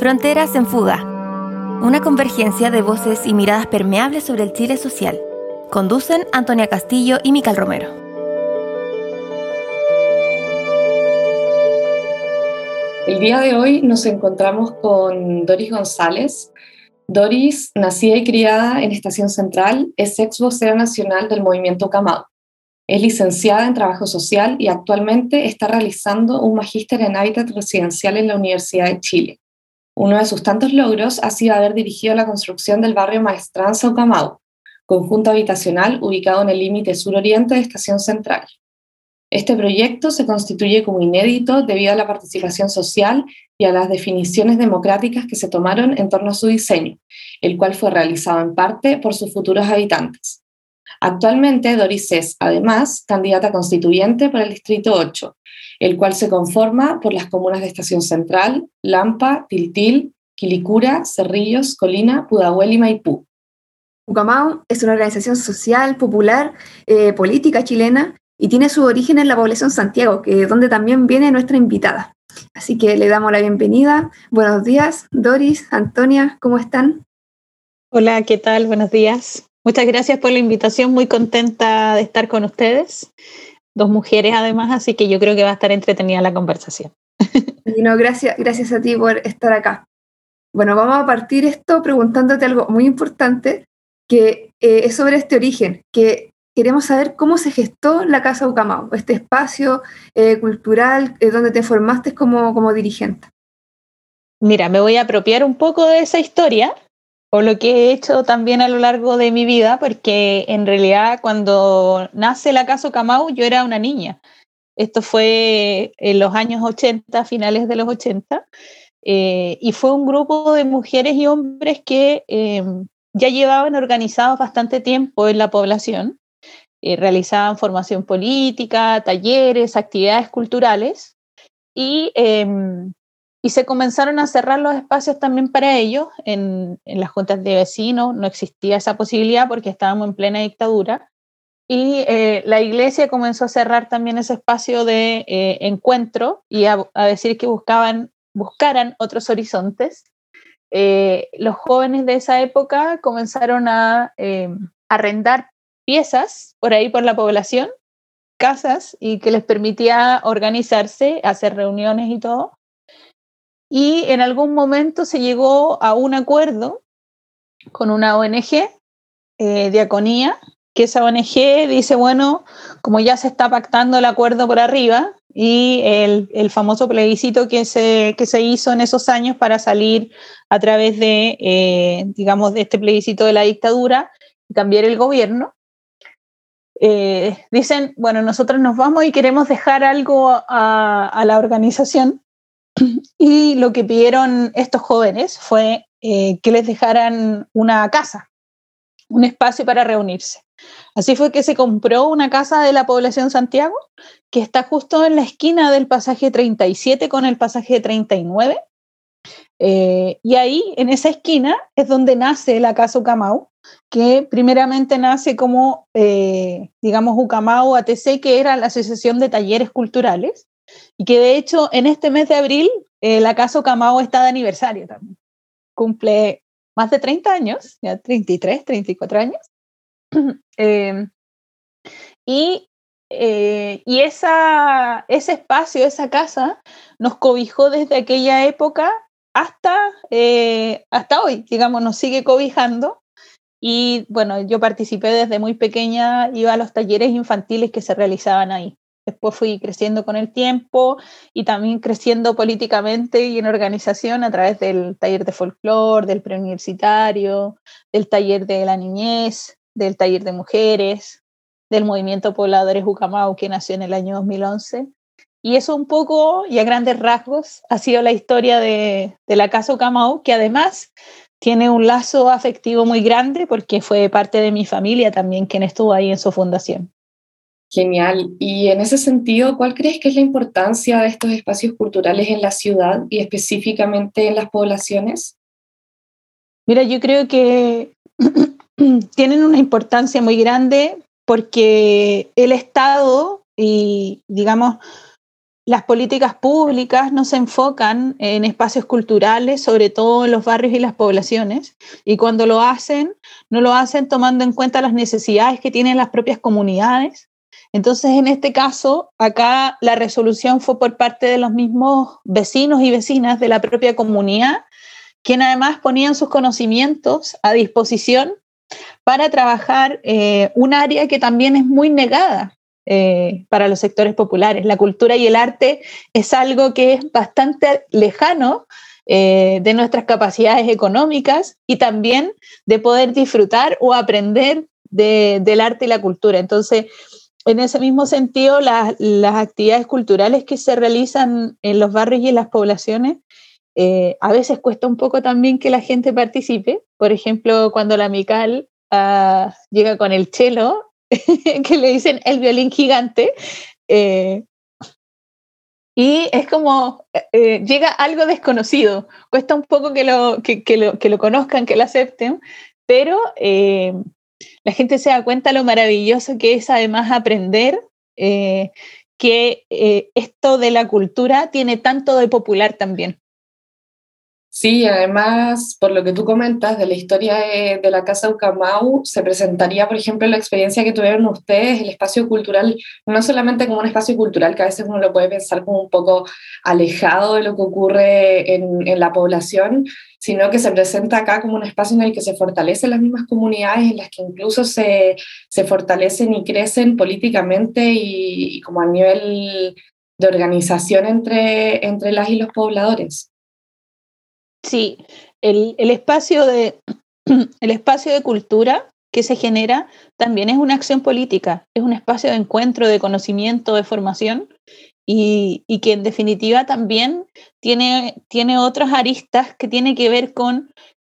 Fronteras en Fuga. Una convergencia de voces y miradas permeables sobre el Chile social. Conducen Antonia Castillo y Mical Romero. El día de hoy nos encontramos con Doris González. Doris, nacida y criada en Estación Central, es ex vocera nacional del movimiento Camado. Es licenciada en Trabajo Social y actualmente está realizando un magíster en hábitat residencial en la Universidad de Chile. Uno de sus tantos logros ha sido haber dirigido la construcción del barrio Maestranza Ucamau, conjunto habitacional ubicado en el límite suroriente de Estación Central. Este proyecto se constituye como inédito debido a la participación social y a las definiciones democráticas que se tomaron en torno a su diseño, el cual fue realizado en parte por sus futuros habitantes. Actualmente, Doris es, además, candidata constituyente por el Distrito 8, el cual se conforma por las comunas de Estación Central, Lampa, Tiltil, Quilicura, Cerrillos, Colina, Pudahuel y Maipú. Ucamau es una organización social, popular, eh, política chilena y tiene su origen en la población Santiago, que es donde también viene nuestra invitada. Así que le damos la bienvenida. Buenos días, Doris, Antonia, ¿cómo están? Hola, ¿qué tal? Buenos días. Muchas gracias por la invitación, muy contenta de estar con ustedes. Dos mujeres además, así que yo creo que va a estar entretenida la conversación. Y no, gracias, gracias a ti por estar acá. Bueno, vamos a partir esto preguntándote algo muy importante, que eh, es sobre este origen, que queremos saber cómo se gestó la Casa Ucamau, este espacio eh, cultural eh, donde te formaste como, como dirigente. Mira, me voy a apropiar un poco de esa historia, o lo que he hecho también a lo largo de mi vida, porque en realidad cuando nace la Casa Ucamau yo era una niña. Esto fue en los años 80, finales de los 80, eh, y fue un grupo de mujeres y hombres que ya llevaban organizados bastante tiempo en la población eh, realizaban formación política, talleres, actividades culturales y, em, y, se comenzaron a cerrar los espacios también para ellos en, las juntas de vecinos. No existía esa posibilidad porque estábamos en plena dictadura. Y eh, la iglesia comenzó a cerrar también ese espacio de eh, encuentro y a, decir que buscaban, buscaran otros horizontes. los jóvenes de esa época comenzaron a arrendar piezas por ahí por la población, casas, y que les permitía organizarse, hacer reuniones y todo. Y en algún momento se llegó a un acuerdo con una ONG, eh, Diaconía, que esa ONG dice, bueno, como ya se está pactando el acuerdo por arriba y el, el famoso plebiscito que se, que se hizo en esos años para salir a través de, eh, digamos, de este plebiscito de la dictadura y cambiar el gobierno, eh, dicen, bueno, nosotros nos vamos y queremos dejar algo a, la organización. Y lo que pidieron estos jóvenes fue eh, que les dejaran una casa, un espacio para reunirse. Así fue que se compró una casa de la población Santiago, que está justo en la esquina del pasaje 37 con el pasaje 39. Eh, y ahí, en esa esquina, es donde nace la Casa Ucamau, que primeramente nace como, eh, digamos, Ucamau ATC, que era la Asociación de Talleres Culturales, y que de hecho en este mes de abril eh, la Casa Ucamau está de aniversario también. Cumple más de 30 años, ya 33, 34 años. Em, y eh, y esa, ese espacio, esa casa, nos cobijó desde aquella época hasta, hasta hoy, digamos, nos sigue cobijando y bueno, yo participé desde muy pequeña, iba a los talleres infantiles que se realizaban ahí. Después fui creciendo con el tiempo y también creciendo políticamente y en organización a través del taller de folclore, del preuniversitario, del taller de la niñez, del taller de mujeres, del movimiento Pobladores Ucamau que nació en el año 2011. Y eso un poco y a grandes rasgos ha sido la historia de, la Casa Ucamau, que además tiene un lazo afectivo muy grande porque fue parte de mi familia también quien estuvo ahí en su fundación. Genial. Y en ese sentido, ¿cuál crees que es la importancia de estos espacios culturales en la ciudad y específicamente en las poblaciones? Mira, yo creo que tienen una importancia muy grande porque el Estado y, digamos, las políticas públicas no se enfocan en espacios culturales, sobre todo en los barrios y las poblaciones, y cuando lo hacen, no lo hacen tomando en cuenta las necesidades que tienen las propias comunidades. Entonces, en este caso, acá la resolución fue por parte de los mismos vecinos y vecinas de la propia comunidad, quien además ponían sus conocimientos a disposición para trabajar eh, un área que también es muy negada eh, para los sectores populares. La cultura y el arte es algo que es bastante lejano eh, de nuestras capacidades económicas y también de poder disfrutar o aprender del arte y la cultura. Entonces, en ese mismo sentido, las actividades culturales que se realizan en los barrios y en las poblaciones, eh, a veces cuesta un poco también que la gente participe. Por ejemplo, cuando la Mical ah, llega con el chelo que le dicen el violín gigante. Eh, y es como, eh, llega algo desconocido, cuesta un poco que lo, que, lo, que lo conozcan, que lo acepten, pero la gente se da cuenta lo maravilloso que es además aprender que esto de la cultura tiene tanto de popular también. Sí, además, por lo que tú comentas de la historia de, la Casa Ucamau, se presentaría, por ejemplo, la experiencia que tuvieron ustedes, el espacio cultural, no solamente como un espacio cultural, que a veces uno lo puede pensar como un poco alejado de lo que ocurre en, la población, sino que se presenta acá como un espacio en el que se fortalecen las mismas comunidades, en las que incluso se, fortalecen y crecen políticamente y, y, como a nivel de organización entre, entre las y los pobladores. Sí, el, espacio de, el espacio de cultura que se genera también es una acción política, es un espacio de encuentro, de conocimiento, de formación y, que en definitiva también tiene, tiene otras aristas que tiene que ver con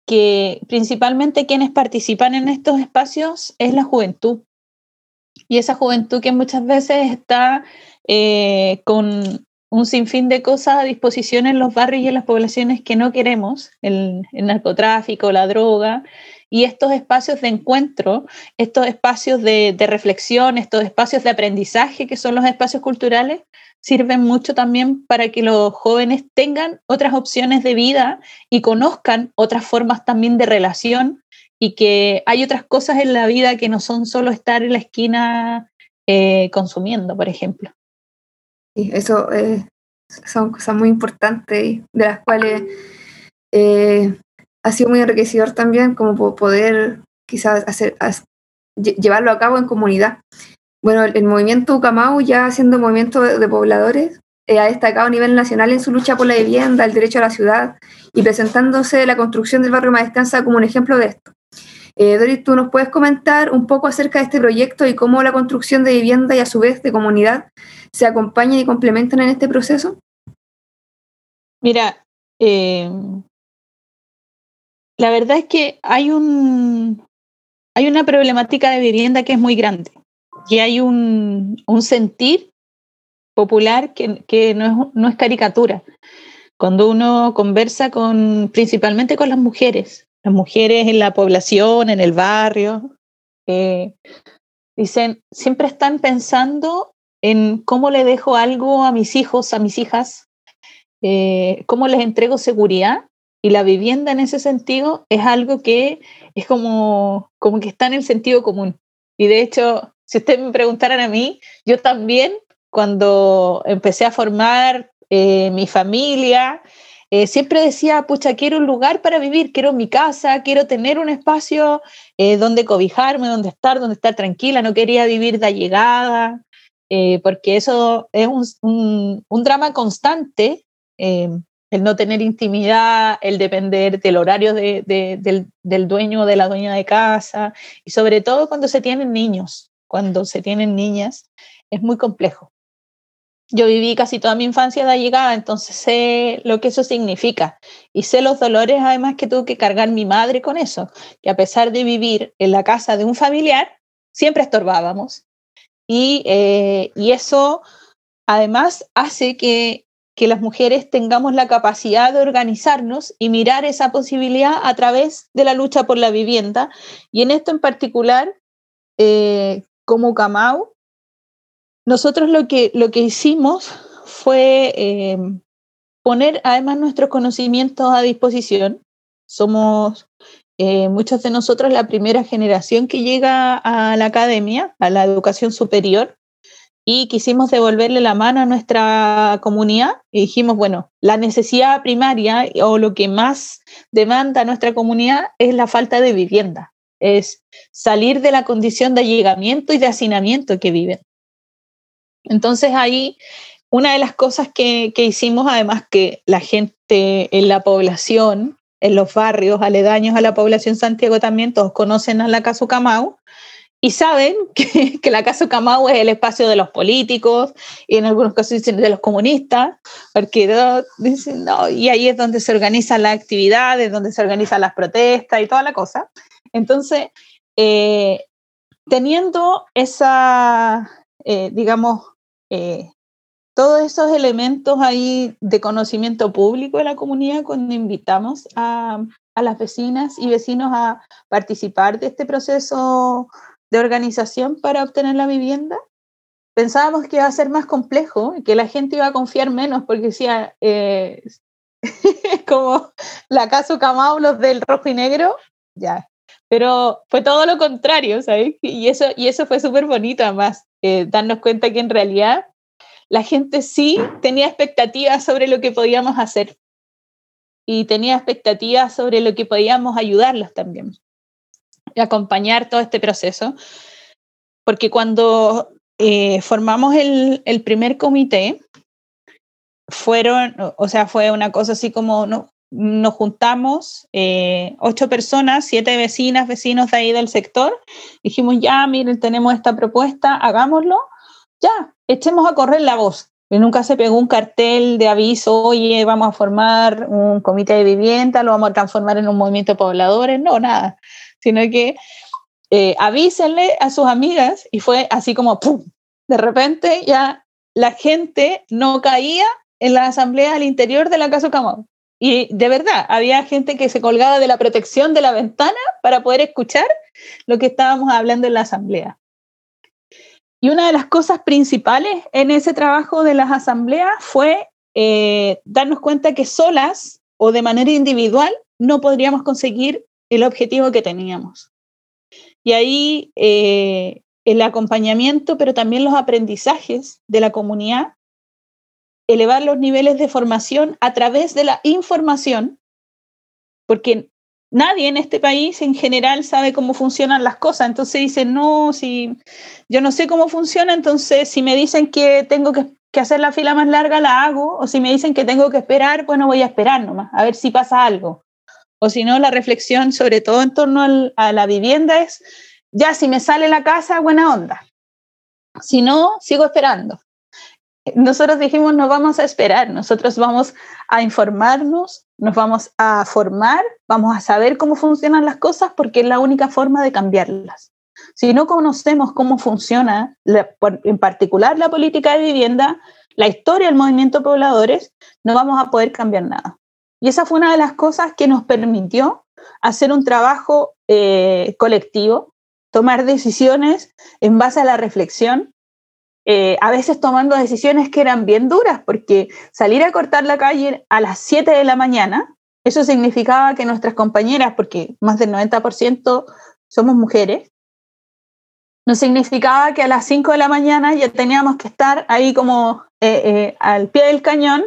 que principalmente quienes participan en estos espacios es la juventud. Y esa juventud que muchas veces está eh, con, un sinfín de cosas a disposición en los barrios y en las poblaciones que no queremos, el, narcotráfico, la droga, y estos espacios de encuentro, estos espacios de, reflexión, estos espacios de aprendizaje que son los espacios culturales, sirven mucho también para que los jóvenes tengan otras opciones de vida y conozcan otras formas también de relación y que hay otras cosas en la vida que no son solo estar en la esquina eh, consumiendo, por ejemplo. Sí, eso eh, son cosas muy importantes y de las cuales eh, ha sido muy enriquecedor también como poder quizás hacer, llevarlo a cabo en comunidad. Bueno, el, movimiento Ucamau, ya siendo movimiento de, pobladores, eh, ha destacado a nivel nacional en su lucha por la vivienda, el derecho a la ciudad y presentándose la construcción del barrio Maestranza como un ejemplo de esto. Eh, Doris, ¿tú nos puedes comentar un poco acerca de este proyecto y cómo la construcción de vivienda y a su vez de comunidad se acompañan y complementan en este proceso? Mira, eh, la verdad es que hay, un, hay una problemática de vivienda que es muy grande y hay un, sentir popular que, no, es, no es caricatura. Cuando uno conversa con, principalmente con las mujeres, las mujeres en la población, en el barrio, eh, dicen, siempre están pensando en cómo le dejo algo a mis hijos, a mis hijas, eh, cómo les entrego seguridad. Y la vivienda en ese sentido es algo que es como, como que está en el sentido común. Y de hecho, si ustedes me preguntaran a mí, yo también, cuando empecé a formar eh, mi familia, eh, siempre decía, pucha, quiero un lugar para vivir, quiero mi casa, quiero tener un espacio eh, donde cobijarme, donde estar, donde estar tranquila, no quería vivir de allegada, eh, porque eso es un, drama constante, el no tener intimidad, el depender del horario del, del dueño o de la dueña de casa, y sobre todo cuando se tienen niños, cuando se tienen niñas, es muy complejo yo viví casi toda mi infancia de llegada, entonces sé lo que eso significa y sé los dolores además que tuvo que cargar mi madre con eso, que a pesar de vivir en la casa de un familiar, siempre estorbábamos. Y, eh, y eso además hace que, que, las mujeres tengamos la capacidad de organizarnos y mirar esa posibilidad a través de la lucha por la vivienda. Y en esto en particular, eh, como Camau, nosotros lo que, lo que hicimos fue eh, poner además nuestros conocimientos a disposición. Somos eh, muchos de nosotros la primera generación que llega a la academia, a la educación superior, y quisimos devolverle la mano a nuestra comunidad y dijimos, bueno, la necesidad primaria o lo que más demanda nuestra comunidad es la falta de vivienda, es salir de la condición de allegamiento y de hacinamiento que viven. Entonces ahí una de las cosas que, que hicimos, además que la gente en la población, en los barrios aledaños a la población Santiago también, todos conocen a la Casa Camau, y saben que, la Casa Camau es el espacio de los políticos y en algunos casos dicen de los comunistas, porque dicen, no, y ahí es donde se organizan las actividades, donde se organizan las protestas y toda la cosa. Entonces, eh, teniendo esa, eh, digamos, eh, todos esos elementos ahí de conocimiento público de la comunidad cuando invitamos a, a las vecinas y vecinos a participar de este proceso de organización para obtener la vivienda, pensábamos que iba a ser más complejo y que la gente iba a confiar menos porque decía, eh, como la casa Camau, los del rojo y negro, ya. Pero fue todo lo contrario, ¿sabes? Y eso, y eso fue súper bonito además, eh, darnos cuenta que en realidad la gente sí tenía expectativas sobre lo que podíamos hacer y tenía expectativas sobre lo que podíamos ayudarlos también acompañar todo este proceso, porque cuando eh, formamos el, el, primer comité, fueron, o sea, fue una cosa así como no, nos juntamos eh, ocho personas, siete vecinas, vecinos de ahí del sector, dijimos, ya, miren, tenemos esta propuesta, hagámoslo, ya, echemos a correr la voz. Y nunca se pegó un cartel de aviso, oye, vamos a formar un comité de vivienda, lo vamos a transformar en un movimiento de pobladores, no, nada sino que eh, avísenle a sus amigas y fue así como, ¡pum! De repente ya la gente no caía en la asamblea al interior de la Casa Camón. Y de verdad, había gente que se colgaba de la protección de la ventana para poder escuchar lo que estábamos hablando en la asamblea. Y una de las cosas principales en ese trabajo de las asambleas fue eh, darnos cuenta que solas o de manera individual no podríamos conseguir el objetivo que teníamos. Y ahí eh, el acompañamiento, pero también los aprendizajes de la comunidad, elevar los niveles de formación a través de la información, porque nadie en este país en general sabe cómo funcionan las cosas. Entonces dicen, no, si yo no sé cómo funciona, entonces si me dicen que tengo que, que, hacer la fila más larga, la hago, o si me dicen que tengo que esperar, bueno, voy a esperar nomás, a ver si pasa algo. O si no, la reflexión, sobre todo en torno a la vivienda, es, ya si me sale la casa, buena onda. Si no, sigo esperando. Nosotros dijimos, no vamos a esperar, nosotros vamos a informarnos, nos vamos a formar, vamos a saber cómo funcionan las cosas porque es la única forma de cambiarlas. Si no conocemos cómo funciona, en particular la política de vivienda, la historia del movimiento pobladores, no vamos a poder cambiar nada. Y esa fue una de las cosas que nos permitió hacer un trabajo eh, colectivo, tomar decisiones en base a la reflexión, eh, a veces tomando decisiones que eran bien duras, porque salir a cortar la calle a las 7 de la mañana, eso significaba que nuestras compañeras, porque más del 90% somos mujeres, no significaba que a las 5 de la mañana ya teníamos que estar ahí como eh, al pie del cañón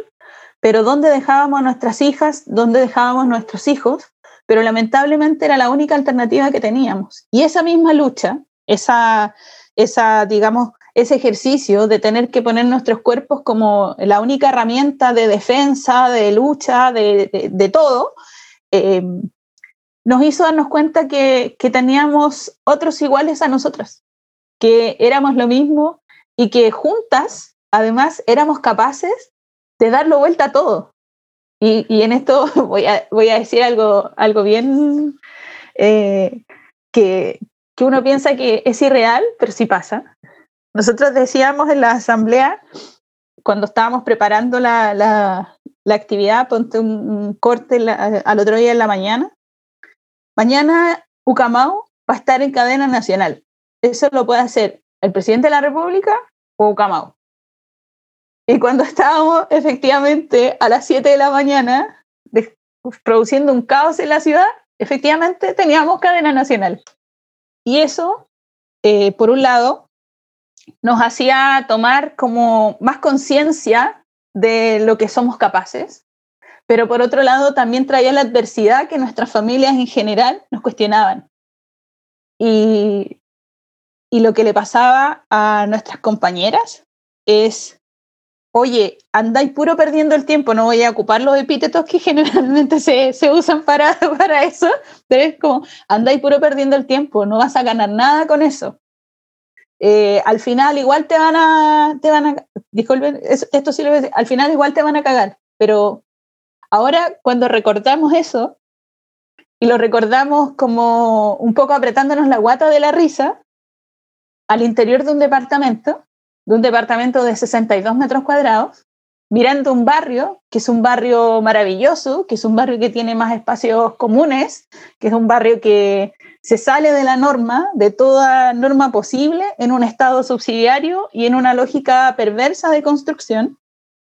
pero ¿dónde dejábamos a nuestras hijas? ¿Dónde dejábamos a nuestros hijos? Pero lamentablemente era la única alternativa que teníamos. Y esa misma lucha, esa, esa, digamos, ese ejercicio de tener que poner nuestros cuerpos como la única herramienta de defensa, de lucha, de, de, todo, eh, nos hizo darnos cuenta que, que teníamos otros iguales a nosotras, que éramos lo mismo y que juntas, además, éramos capaces de darlo vuelta a todo. Y, y en esto voy a, voy a, decir algo, algo bien eh, que, que uno piensa que es irreal, pero sí pasa. Nosotros decíamos en la asamblea, cuando estábamos preparando la, la, la actividad, ponte un, un corte la, al otro día en la mañana, mañana Ucamau va a estar en cadena nacional. Eso lo puede hacer el presidente de la República o Ucamau. Y cuando estábamos efectivamente a las 7 de la mañana produciendo un caos en la ciudad, efectivamente teníamos cadena nacional. Y eso, eh, por un lado, nos hacía tomar como más conciencia de lo que somos capaces, pero por otro lado también traía la adversidad que nuestras familias en general nos cuestionaban. Y, y lo que le pasaba a nuestras compañeras es, oye, andáis puro perdiendo el tiempo, no voy a ocupar los epítetos que generalmente se, se usan para, para eso, pero es como, andáis puro perdiendo el tiempo, no vas a ganar nada con eso. Eh, al final igual te van a, te van a, disculpen, esto sí lo voy a decir, al final igual te van a cagar, pero ahora cuando recordamos eso y lo recordamos como un poco apretándonos la guata de la risa, al interior de un departamento, de un departamento de 62 metros cuadrados, mirando un barrio, que es un barrio maravilloso, que es un barrio que tiene más espacios comunes, que es un barrio que se sale de la norma, de toda norma posible, en un estado subsidiario y en una lógica perversa de construcción.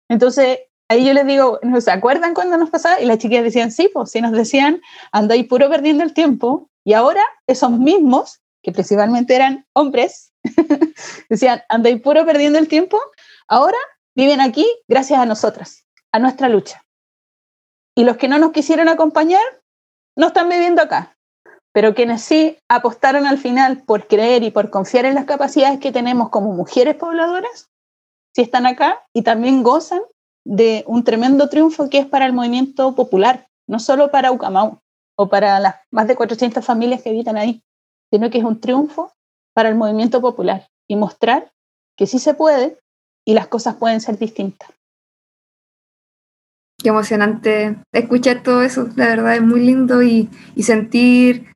Entonces, ahí yo les digo, ¿se acuerdan cuando nos pasaba? Y las chiquillas decían, sí, pues sí nos decían, andáis puro perdiendo el tiempo. Y ahora esos mismos, que principalmente eran hombres, decían, andáis puro perdiendo el tiempo, ahora viven aquí gracias a nosotras, a nuestra lucha. Y los que no nos quisieron acompañar, no están viviendo acá. Pero quienes sí apostaron al final por creer y por confiar en las capacidades que tenemos como mujeres pobladoras, sí están acá y también gozan de un tremendo triunfo que es para el movimiento popular, no solo para Ucamau o para las más de 400 familias que habitan ahí, sino que es un triunfo para el movimiento popular y mostrar que sí se puede y las cosas pueden ser distintas. Qué emocionante escuchar todo eso, la verdad es muy lindo y, y sentir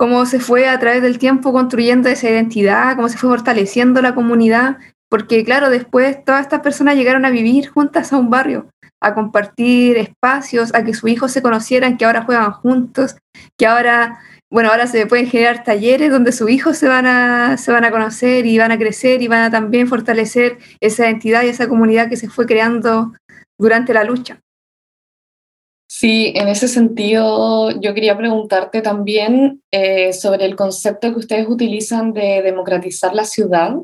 cómo se fue a través del tiempo construyendo esa identidad, cómo se fue fortaleciendo la comunidad, porque claro, después todas estas personas llegaron a vivir juntas a un barrio, a compartir espacios, a que sus hijos se conocieran, que ahora juegan juntos, que ahora bueno, ahora se pueden generar talleres donde sus hijos se van, a, se van a conocer y van a crecer y van a también fortalecer esa entidad y esa comunidad que se fue creando durante la lucha. Sí, en ese sentido yo quería preguntarte también eh, sobre el concepto que ustedes utilizan de democratizar la ciudad.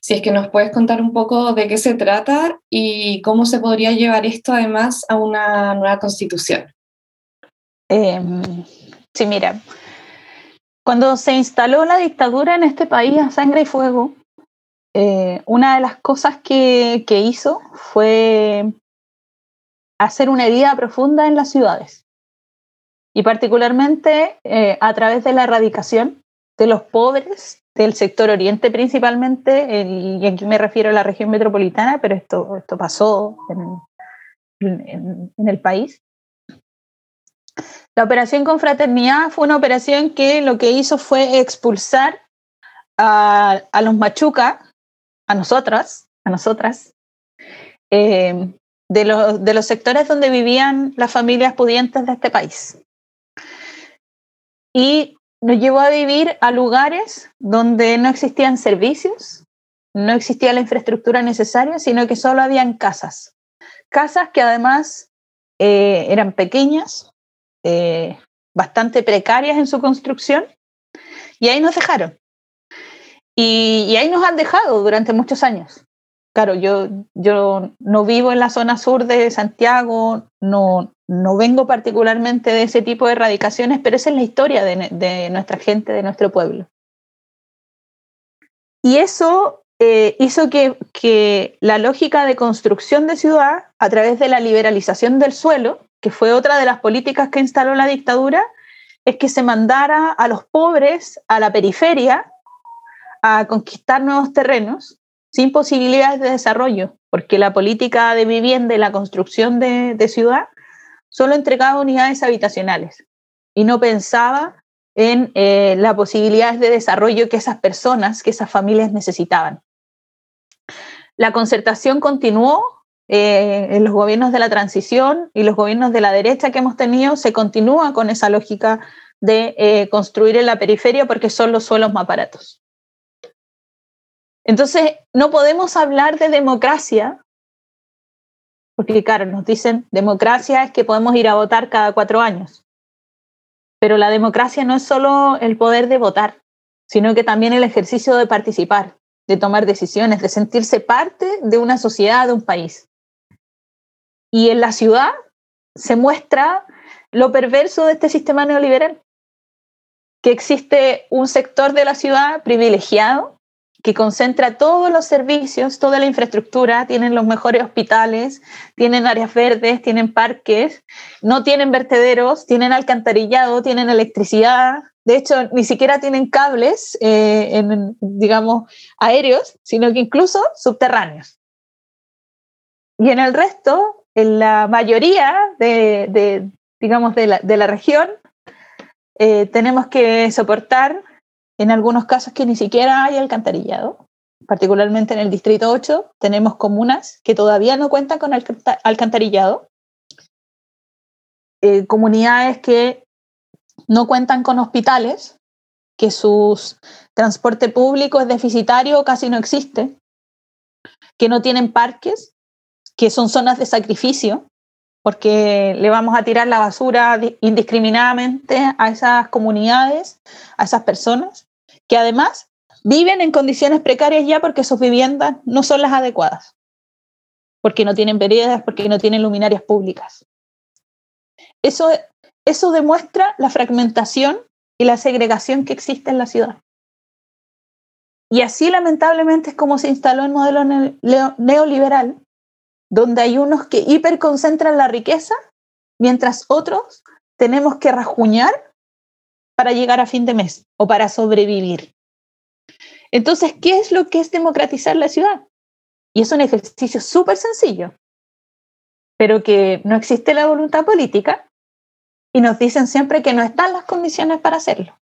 Si es que nos puedes contar un poco de qué se trata y cómo se podría llevar esto además a una nueva constitución. Em, sí, mira, cuando se instaló la dictadura en este país a sangre y fuego, eh, una de las cosas que, hizo fue hacer una herida profunda en las ciudades. Y particularmente eh, a través de la erradicación de los pobres del sector oriente principalmente, y aquí me refiero a la región metropolitana, pero esto, esto pasó en el país, la operación Confraternidad fue una operación que lo que hizo fue expulsar a, los machuca, a nosotras, a nosotras, eh, de, los, de los sectores donde vivían las familias pudientes de este país. Y nos llevó a vivir a lugares donde no existían servicios, no existía la infraestructura necesaria, sino que solo habían casas. Casas que además eh, eran pequeñas, eh, bastante precarias en su construcción, y ahí nos dejaron. Y, ahí nos han dejado durante muchos años. Claro, yo, yo no vivo en la zona sur de Santiago, no, no vengo particularmente de ese tipo de erradicaciones, pero esa es la historia de, de nuestra gente, de nuestro pueblo. Y eso eh, hizo que, que, la lógica de construcción de ciudad, a través de la liberalización del suelo, que fue otra de las políticas que instaló la dictadura, es que se mandara a los pobres a la periferia a conquistar nuevos terrenos sin posibilidades de desarrollo, porque la política de vivienda y la construcción de, ciudad solo entregaba unidades habitacionales y no pensaba en eh, las posibilidades de desarrollo que esas personas, que esas familias necesitaban. La concertación continuó eh, en los gobiernos de la transición y los gobiernos de la derecha que hemos tenido, se continúa con esa lógica de eh, construir en la periferia porque son los suelos más baratos. Entonces, no podemos hablar de democracia Porque claro, nos dicen, democracia es que podemos ir a votar cada cuatro años. Pero la democracia no es solo el poder de votar, sino que también el ejercicio de participar, de tomar decisiones, de sentirse parte de una sociedad, de un país. Y en la ciudad se muestra lo perverso de este sistema neoliberal, que existe un sector de la ciudad privilegiado que concentra todos los servicios, toda la infraestructura, tienen los mejores hospitales, tienen áreas verdes, tienen parques, no tienen vertederos, tienen alcantarillado, tienen electricidad, de hecho, ni siquiera tienen cables, eh, digamos, aéreos, sino que incluso subterráneos. Y en el resto, en la mayoría de, digamos, de la, región, eh, tenemos que soportar en algunos casos que ni siquiera hay alcantarillado. Particularmente en el Distrito 8 tenemos comunas que todavía no cuentan con alcantarillado. Eh, comunidades que no cuentan con hospitales, que su transporte público es deficitario o casi no existe, que no tienen parques, que son zonas de sacrificio, porque le vamos a tirar la basura indiscriminadamente a esas comunidades, a esas personas, que además viven en condiciones precarias ya porque sus viviendas no son las adecuadas, porque no tienen veredas, porque no tienen luminarias públicas. Eso eso demuestra la fragmentación y la segregación que existe en la ciudad. Y así lamentablemente es como se instaló el modelo neoliberal, donde hay unos que hiperconcentran la riqueza, mientras otros tenemos que rajuñar para llegar a fin de mes o para sobrevivir. Entonces, ¿qué es lo que es democratizar la ciudad? Y es un ejercicio súper sencillo, pero que no existe la voluntad política y nos dicen siempre que no están las condiciones para hacerlo.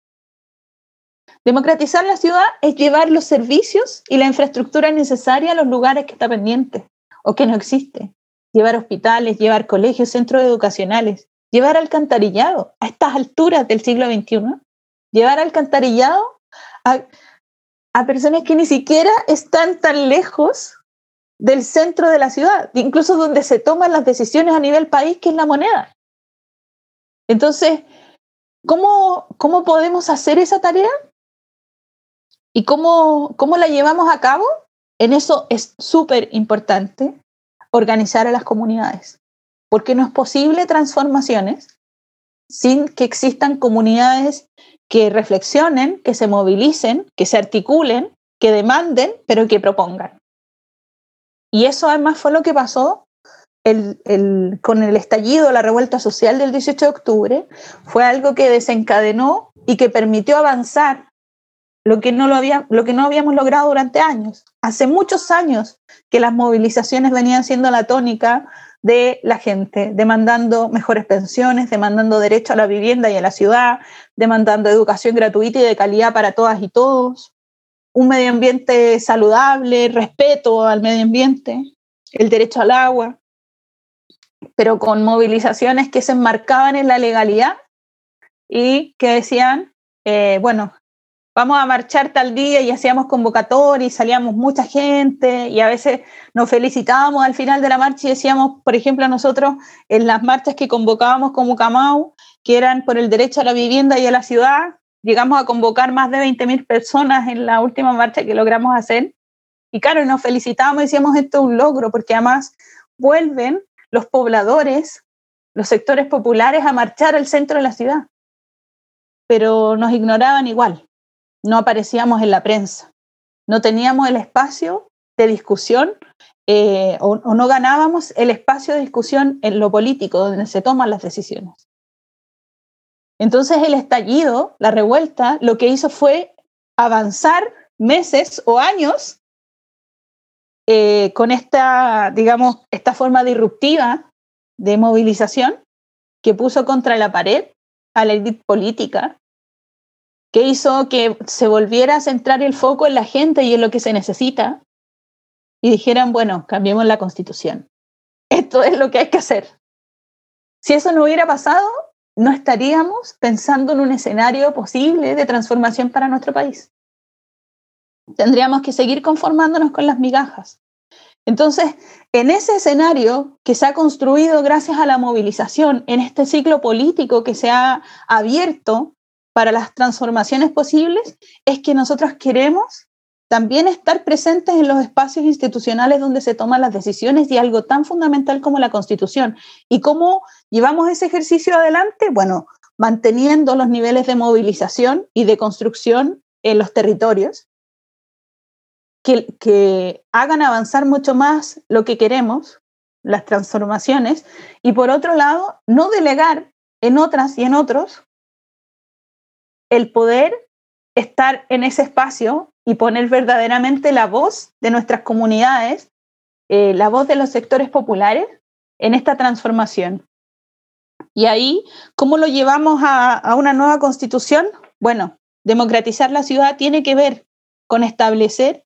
Democratizar la ciudad es llevar los servicios y la infraestructura necesaria a los lugares que está pendiente o que no existe. Llevar hospitales, llevar colegios, centros educacionales, llevar alcantarillado a estas alturas del siglo XXI. Llevar alcantarillado a, a personas que ni siquiera están tan lejos del centro de la ciudad, incluso donde se toman las decisiones a nivel país, que es la moneda. Entonces, ¿cómo, cómo podemos hacer esa tarea? ¿Y cómo, cómo la llevamos a cabo? En eso es súper importante organizar a las comunidades, porque no es posible transformaciones sin que existan comunidades que reflexionen, que se movilicen, que se articulen, que demanden, pero que propongan. Y eso además fue lo que pasó con el estallido, la revuelta social del 18 de octubre, fue algo que desencadenó y que permitió avanzar lo que, no lo, había, lo que no habíamos logrado durante años. Hace muchos años que las movilizaciones venían siendo la tónica de la gente, demandando mejores pensiones, demandando derecho a la vivienda y a la ciudad, demandando educación gratuita y de calidad para todas y todos, un medio ambiente saludable, respeto al medio ambiente, el derecho al agua pero con movilizaciones que se enmarcaban en la legalidad y que decían, eh, bueno, vamos a marchar tal día y hacíamos convocatoria y salíamos mucha gente y a veces nos felicitábamos al final de la marcha y decíamos, por ejemplo, nosotros en las marchas que convocábamos como Camau, que eran por el derecho a la vivienda y a la ciudad, llegamos a convocar más de 20.000 personas en la última marcha que logramos hacer. Y claro, nos felicitábamos y decíamos, esto es un logro, porque además vuelven los pobladores, los sectores populares a marchar al centro de la ciudad. Pero nos ignoraban igual, no aparecíamos en la prensa, no teníamos el espacio de discusión eh, o, no ganábamos el espacio de discusión en lo político, donde se toman las decisiones. Entonces el estallido, la revuelta, lo que hizo fue avanzar meses o años eh, con esta, digamos, esta forma disruptiva de movilización que puso contra la pared a la élite política, que hizo que se volviera a centrar el foco en la gente y en lo que se necesita, y dijeran, bueno, cambiemos la constitución. Esto es lo que hay que hacer. Si eso no hubiera pasado, no estaríamos pensando en un escenario posible de transformación para nuestro país tendríamos que seguir conformándonos con las migajas. Entonces, en ese escenario que se ha construido gracias a la movilización, en este ciclo político que se ha abierto para las transformaciones posibles, es que nosotros queremos también estar presentes en los espacios institucionales donde se toman las decisiones y algo tan fundamental como la Constitución. ¿Y cómo llevamos ese ejercicio adelante? Bueno, manteniendo los niveles de movilización y de construcción en los territorios, que, que hagan avanzar mucho más lo que queremos, las transformaciones, y por otro lado, no delegar en otras y en otros el poder estar en ese espacio y poner verdaderamente la voz de nuestras comunidades, eh, la voz de los sectores populares en esta transformación. Y ahí, ¿cómo lo llevamos a, a una nueva constitución? Bueno, democratizar la ciudad tiene que ver con establecer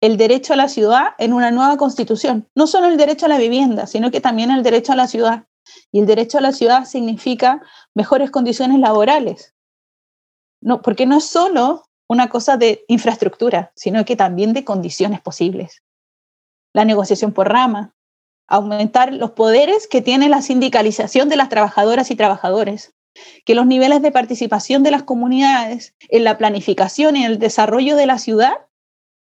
el derecho a la ciudad en una nueva constitución. No solo el derecho a la vivienda, sino que también el derecho a la ciudad. Y el derecho a la ciudad significa mejores condiciones laborales. No, porque no es solo una cosa de infraestructura, sino que también de condiciones posibles. La negociación por rama, aumentar los poderes que tiene la sindicalización de las trabajadoras y trabajadores, que los niveles de participación de las comunidades en la planificación y en el desarrollo de la ciudad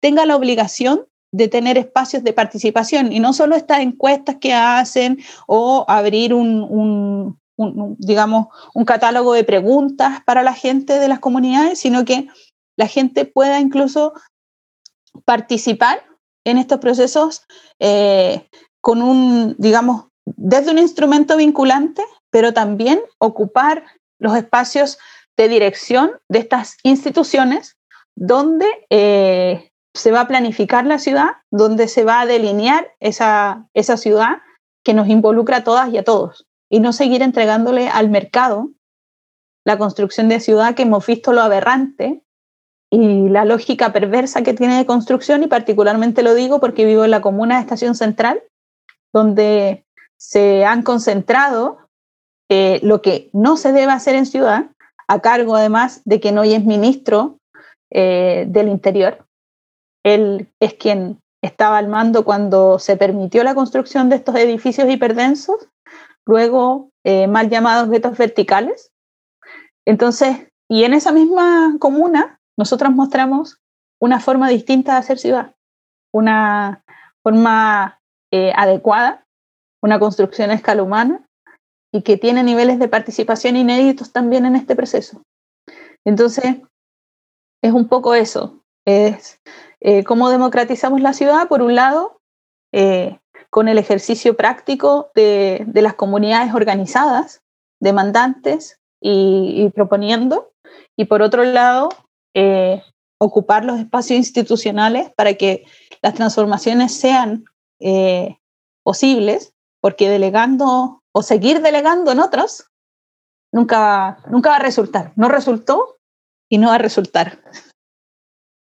tenga la obligación de tener espacios de participación y no solo estas encuestas que hacen o abrir un, digamos, un catálogo de preguntas para la gente de las comunidades, sino que la gente pueda incluso participar en estos procesos eh, con un, digamos, desde un instrumento vinculante, pero también ocupar los espacios de dirección de estas instituciones donde eh, se va a planificar la ciudad, donde se va a delinear esa, esa ciudad que nos involucra a todas y a todos, y no seguir entregándole al mercado la construcción de ciudad que hemos visto lo aberrante y la lógica perversa que tiene de construcción, y particularmente lo digo porque vivo en la comuna de Estación Central, donde se han concentrado eh, lo que no se debe hacer en ciudad, a cargo además de que no es ministro eh, del Interior. Él es quien estaba al mando cuando se permitió la construcción de estos edificios hiperdensos, luego eh, mal llamados guetos verticales. Entonces, y en esa misma comuna nosotros mostramos una forma distinta de hacer ciudad, una forma eh, adecuada, una construcción a escala humana y que tiene niveles de participación inéditos también en este proceso. Entonces, es un poco eso, es eh, cómo democratizamos la ciudad, por un lado, eh, con el ejercicio práctico de, las comunidades organizadas, demandantes y proponiendo, y por otro lado, eh, ocupar los espacios institucionales para que las transformaciones sean eh, posibles, porque delegando o seguir delegando en otros nunca, nunca va a resultar. No resultó y no va a resultar.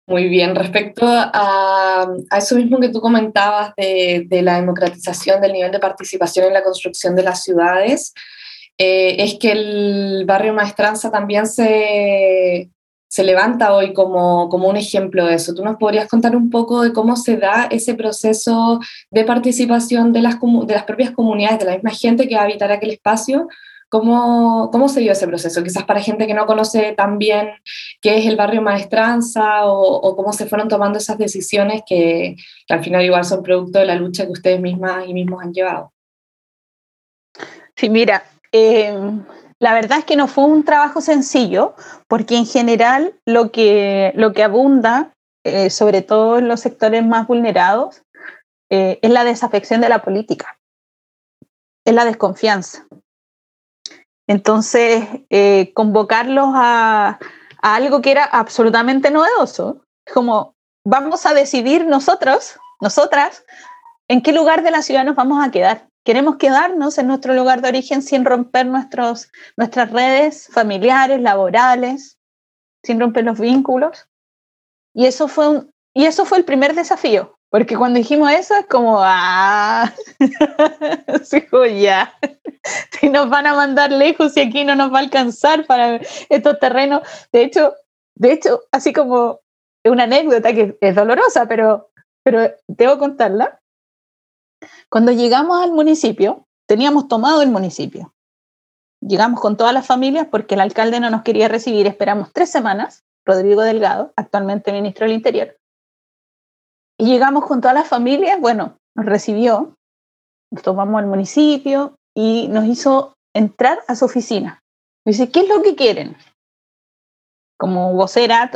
Muy bien, respecto a, eso mismo que tú comentabas de, la democratización del nivel de participación en la construcción de las ciudades, eh, es que el barrio Maestranza también se, se levanta hoy como, como un ejemplo de eso. ¿Tú nos podrías contar un poco de cómo se da ese proceso de participación de las, de las propias comunidades, de la misma gente que va a habitar aquel espacio? ¿Cómo, ¿Cómo se dio ese proceso? Quizás para gente que no conoce tan bien qué es el barrio Maestranza o, o cómo se fueron tomando esas decisiones que, al final igual son producto de la lucha que ustedes mismas y mismos han llevado. Sí, mira, eh, la verdad es que no fue un trabajo sencillo, porque en general lo que, lo que abunda, eh, sobre todo en los sectores más vulnerados, eh, es la desafección de la política, es la desconfianza. Entonces, eh, convocarlos a, algo que era absolutamente novedoso, como vamos a decidir nosotros, nosotras, en qué lugar de la ciudad nos vamos a quedar queremos quedarnos en nuestro lugar de origen sin romper nuestros, nuestras redes familiares, laborales, sin romper los vínculos. Y eso fue, un, y eso fue el primer desafío, porque cuando dijimos eso es como, ah, ya, si nos van a mandar lejos y aquí no nos va a alcanzar para estos terrenos. De hecho, de hecho, así como una anécdota que es dolorosa, pero, pero debo contarla. Cuando llegamos al municipio, teníamos tomado el municipio. Llegamos con todas las familias porque el alcalde no nos quería recibir. Esperamos tres semanas, Rodrigo Delgado, actualmente ministro del Interior. Y llegamos con todas las familias, bueno, nos recibió, nos tomamos al municipio y nos hizo entrar a su oficina. dice, ¿qué es lo que quieren? Como vocera,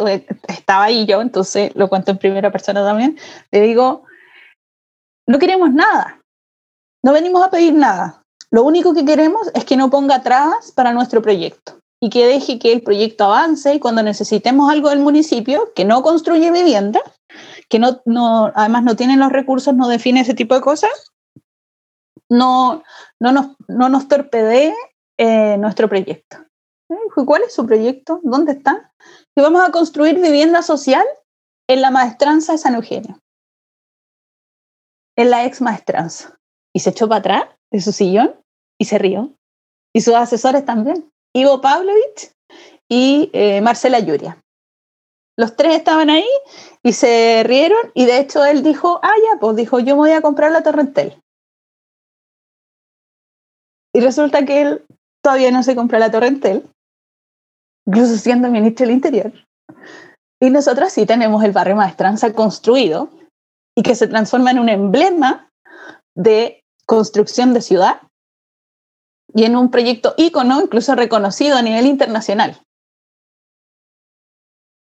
estaba ahí yo, entonces lo cuento en primera persona también, le digo, no queremos nada, no venimos a pedir nada, lo único que queremos es que no ponga trabas para nuestro proyecto y que deje que el proyecto avance y cuando necesitemos algo del municipio, que no construye vivienda, que no, no, además no tienen los recursos, no define ese tipo de cosas, no, no, nos, no nos torpedee eh, nuestro proyecto. ¿Cuál es su proyecto? ¿Dónde está? Que vamos a construir vivienda social en la maestranza de San Eugenio, en la ex maestranza. Y se echó para atrás de su sillón y se rió. Y sus asesores también, Ivo Pavlovich y eh, Marcela Yuria. Los tres estaban ahí y se rieron y de hecho él dijo, ah, ya, pues dijo, yo me voy a comprar la Torrentel. Y resulta que él todavía no se compró la Torrentel, incluso siendo ministro del Interior. Y nosotros sí tenemos el barrio Maestranza construido y que se transforma en un emblema de construcción de ciudad y en un proyecto ícono, incluso reconocido a nivel internacional.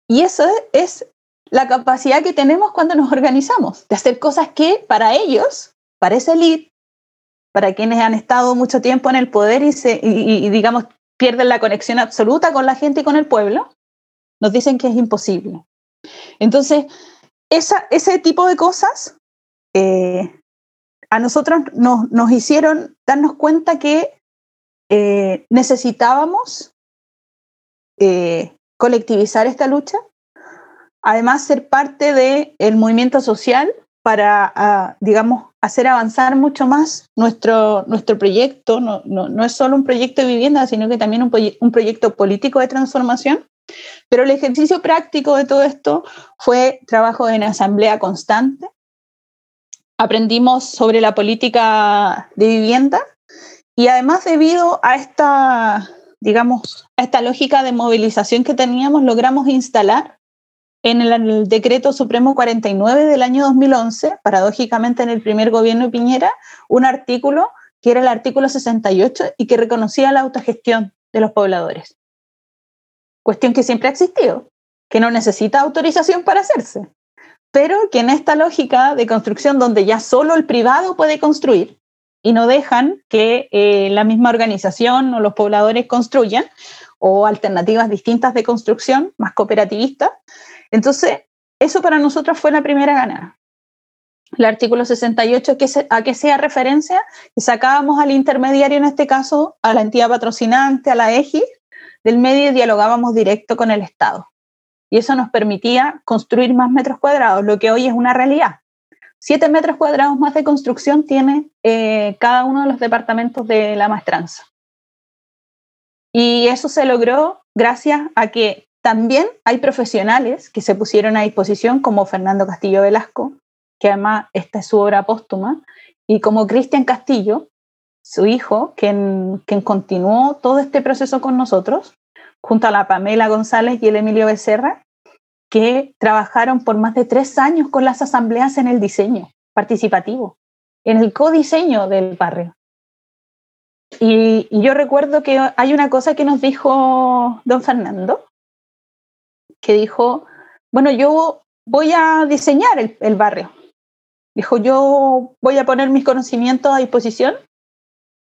Y eso es la capacidad que tenemos cuando nos organizamos, de hacer cosas que para ellos, para esa elite, para quienes han estado mucho tiempo en el poder y, se, digamos, pierden la conexión absoluta con la gente y con el pueblo, nos dicen que es imposible. Entonces, ese tipo de cosas eh, a nosotros nos, nos, hicieron darnos cuenta que eh, necesitábamos eh, colectivizar esta lucha, además ser parte del movimiento social para, ah, digamos, hacer avanzar mucho más nuestro, nuestro proyecto. No, no, es solo un proyecto de vivienda, sino que también un proyecto político de transformación. Pero el ejercicio práctico de todo esto fue trabajo en asamblea constante. Aprendimos sobre la política de vivienda y además, debido a esta, digamos, esta lógica de movilización que teníamos, logramos instalar en el, decreto supremo 49 del año 2011, paradójicamente en el primer gobierno de Piñera, un artículo que era el artículo 68 y que reconocía la autogestión de los pobladores. Cuestión que siempre ha existido, que no necesita autorización para hacerse, pero que en esta lógica de construcción donde ya solo el privado puede construir, y no dejan que eh, la misma organización o los pobladores construyan o alternativas distintas de construcción, más cooperativistas. Entonces, eso para nosotros fue la primera ganada. El artículo 68, que a que sea referencia, sacábamos al intermediario, en este caso, a la entidad patrocinante, a la EGI, del medio y dialogábamos directo con el Estado. Y eso nos permitía construir más metros cuadrados, lo que hoy es una realidad. 7 metros cuadrados más de construcción tiene eh, cada uno de los departamentos de la maestranza. Y eso se logró gracias a que también hay profesionales que se pusieron a disposición, como Fernando Castillo Velasco, que además esta es su obra póstuma, y como Cristian Castillo, su hijo, quien, quien continuó todo este proceso con nosotros, junto a la Pamela González y el Emilio Becerra, que trabajaron por más de tres años con las asambleas en el diseño participativo, en el codiseño del barrio. Y, yo recuerdo que hay una cosa que nos dijo don Fernando, que dijo, bueno, yo voy a diseñar el, el barrio. Dijo, yo voy a poner mis conocimientos a disposición,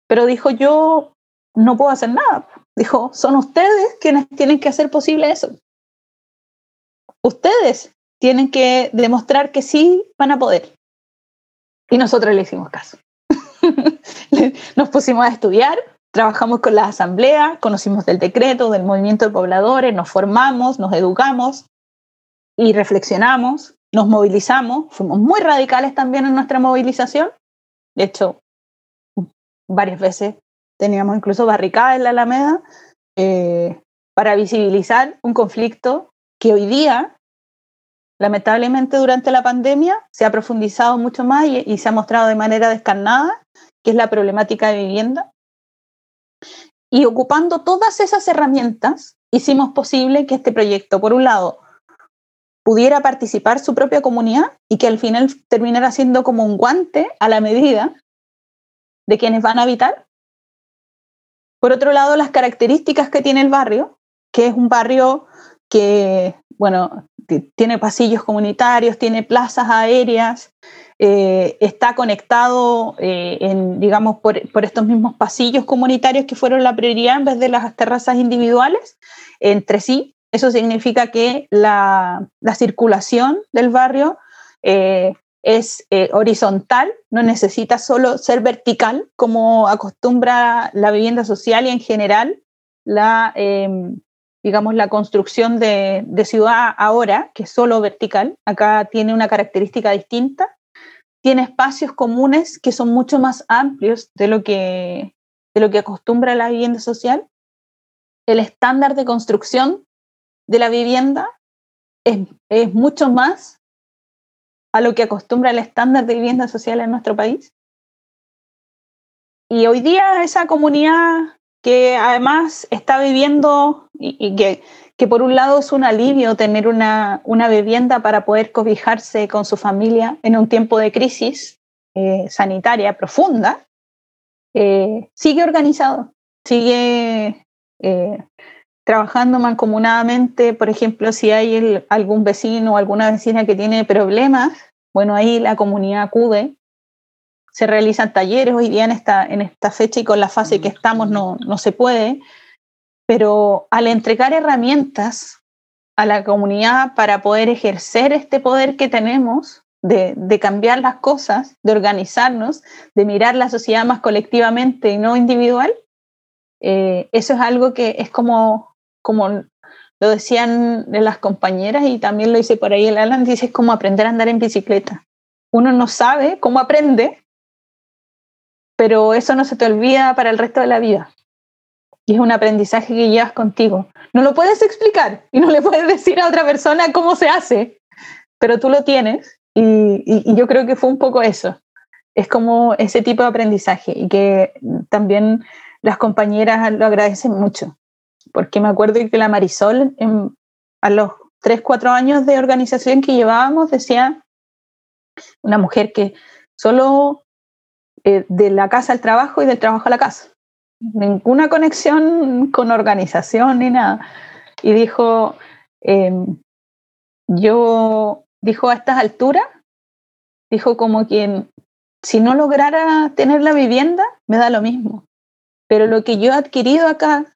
pero dijo, yo no puedo hacer nada. Dijo, son ustedes quienes tienen que hacer posible eso ustedes tienen que demostrar que sí van a poder. Y nosotros le hicimos caso. Nos pusimos a estudiar, trabajamos con la asamblea, conocimos del decreto, del movimiento de pobladores, nos formamos, nos educamos y reflexionamos, nos movilizamos, fuimos muy radicales también en nuestra movilización. De hecho, varias veces teníamos incluso barricadas en la Alameda eh, para visibilizar un conflicto que hoy día Lamentablemente durante la pandemia se ha profundizado mucho más y, se ha mostrado de manera descarnada que es la problemática de vivienda. Y ocupando todas esas herramientas, hicimos posible que este proyecto, por un lado, pudiera participar su propia comunidad y que al final terminara siendo como un guante a la medida de quienes van a habitar. Por otro lado, las características que tiene el barrio, que es un barrio que, bueno, tiene pasillos comunitarios, tiene plazas aéreas, eh, está conectado, eh, en, digamos, por, estos mismos pasillos comunitarios que fueron la prioridad en vez de las terrazas individuales entre sí. Eso significa que la, circulación del barrio eh, es horizontal, no necesita solo ser vertical, como acostumbra la vivienda social y en general la, em, digamos, la construcción de, ciudad ahora, que es solo vertical, acá tiene una característica distinta, tiene espacios comunes que son mucho más amplios de lo que, de lo que acostumbra la vivienda social. El estándar de construcción de la vivienda es, es mucho más a lo que acostumbra el estándar de vivienda social en nuestro país. Y hoy día esa comunidad que además está viviendo y, que, que, por un lado es un alivio tener una, una, vivienda para poder cobijarse con su familia en un tiempo de crisis eh, sanitaria profunda, eh, sigue organizado, sigue eh, trabajando mancomunadamente, por ejemplo, si hay algún vecino o alguna vecina que tiene problemas, bueno, ahí la comunidad acude. Se realizan talleres. Hoy día en esta, en esta fecha y con la fase que estamos no, no se puede, pero al entregar herramientas a la comunidad para poder ejercer este poder que tenemos de, de, cambiar las cosas, de organizarnos, de mirar la sociedad más colectivamente y no individual, eh, eso es algo que es como, como lo decían las compañeras y también lo hice por ahí el Alan, dice es como aprender a andar en bicicleta. Uno no sabe cómo aprende pero eso no se te olvida para el resto de la vida. Y es un aprendizaje que llevas contigo. No lo puedes explicar y no le puedes decir a otra persona cómo se hace, pero tú lo tienes y, yo creo que fue un poco eso. Es como ese tipo de aprendizaje y que también las compañeras lo agradecen mucho. Porque me acuerdo que la Marisol, a los 3, 4 años de organización que llevábamos, decía una mujer que solo eh, de la casa al trabajo y del trabajo a la casa. Ninguna conexión con organización ni nada. Y dijo, em, yo, dijo a estas alturas, dijo como quien, si no lograra tener la vivienda, me da lo mismo. Pero lo que yo he adquirido acá,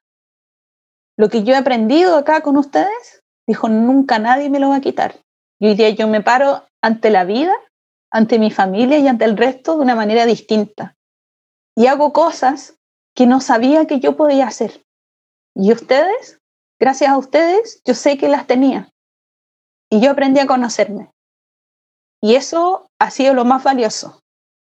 lo que yo he aprendido acá con ustedes, dijo, nunca nadie me lo va a quitar. Y hoy día yo me paro ante la vida ante mi familia y ante el resto de una manera distinta. Y hago cosas que no sabía que yo podía hacer. Y ustedes, gracias a ustedes, yo sé que las tenía. Y yo aprendí a conocerme. Y eso ha sido lo más valioso.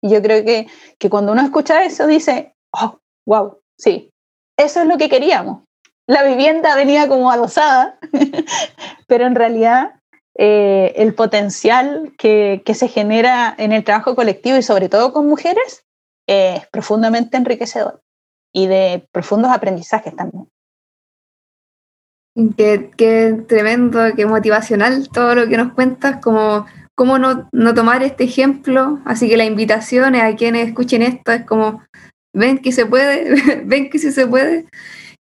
Y yo creo que, que cuando uno escucha eso dice, oh, wow, sí, eso es lo que queríamos. La vivienda venía como adosada, pero en realidad eh, el potencial que, se genera en el trabajo colectivo y sobre todo con mujeres es profundamente enriquecedor y de profundos aprendizajes también. Qué, tremendo, qué motivacional todo lo que nos cuentas, como cómo no, no tomar este ejemplo. Así que la invitación a quienes escuchen esto es como, ven que se puede, ven que sí se puede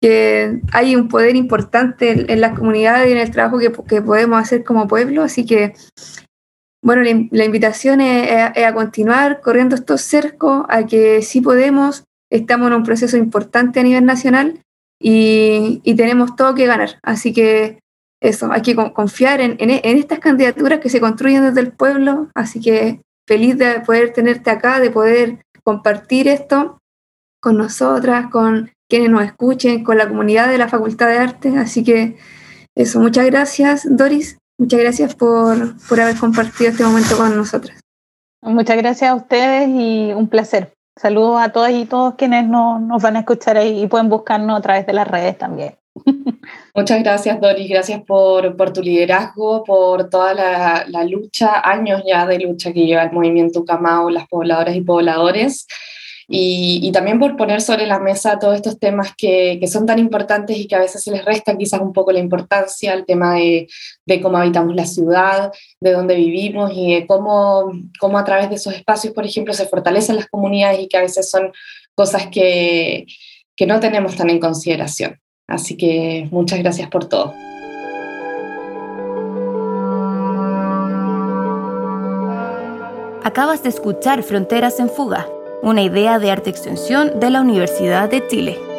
que hay un poder importante en, las comunidades y en el trabajo que, podemos hacer como pueblo, así que, bueno, la, invitación es, a continuar corriendo estos cercos, a que sí podemos, estamos en un proceso importante a nivel nacional y, tenemos todo que ganar, así que eso, hay que confiar en, estas candidaturas que se construyen desde el pueblo, así que feliz de poder tenerte acá, de poder compartir esto con nosotras, con quienes nos escuchen, con la comunidad de la Facultad de Arte. Así que eso, muchas gracias, Doris. Muchas gracias por, por haber compartido este momento con nosotras. Muchas gracias a ustedes y un placer. Saludos a todas y todos quienes nos, nos van a escuchar ahí y pueden buscarnos a través de las redes también. Muchas gracias, Doris. Gracias por, por tu liderazgo, por toda la, la, lucha, años ya de lucha que lleva el movimiento Camao, las pobladoras y pobladores. Y, y, también por poner sobre la mesa todos estos temas que, que, son tan importantes y que a veces se les resta quizás un poco la importancia, el tema de, de cómo habitamos la ciudad, de dónde vivimos y de cómo, cómo a través de esos espacios, por ejemplo, se fortalecen las comunidades y que a veces son cosas que, que no tenemos tan en consideración. Así que muchas gracias por todo. Acabas de escuchar Fronteras en Fuga, una idea de arte extensión de la Universidad de Chile.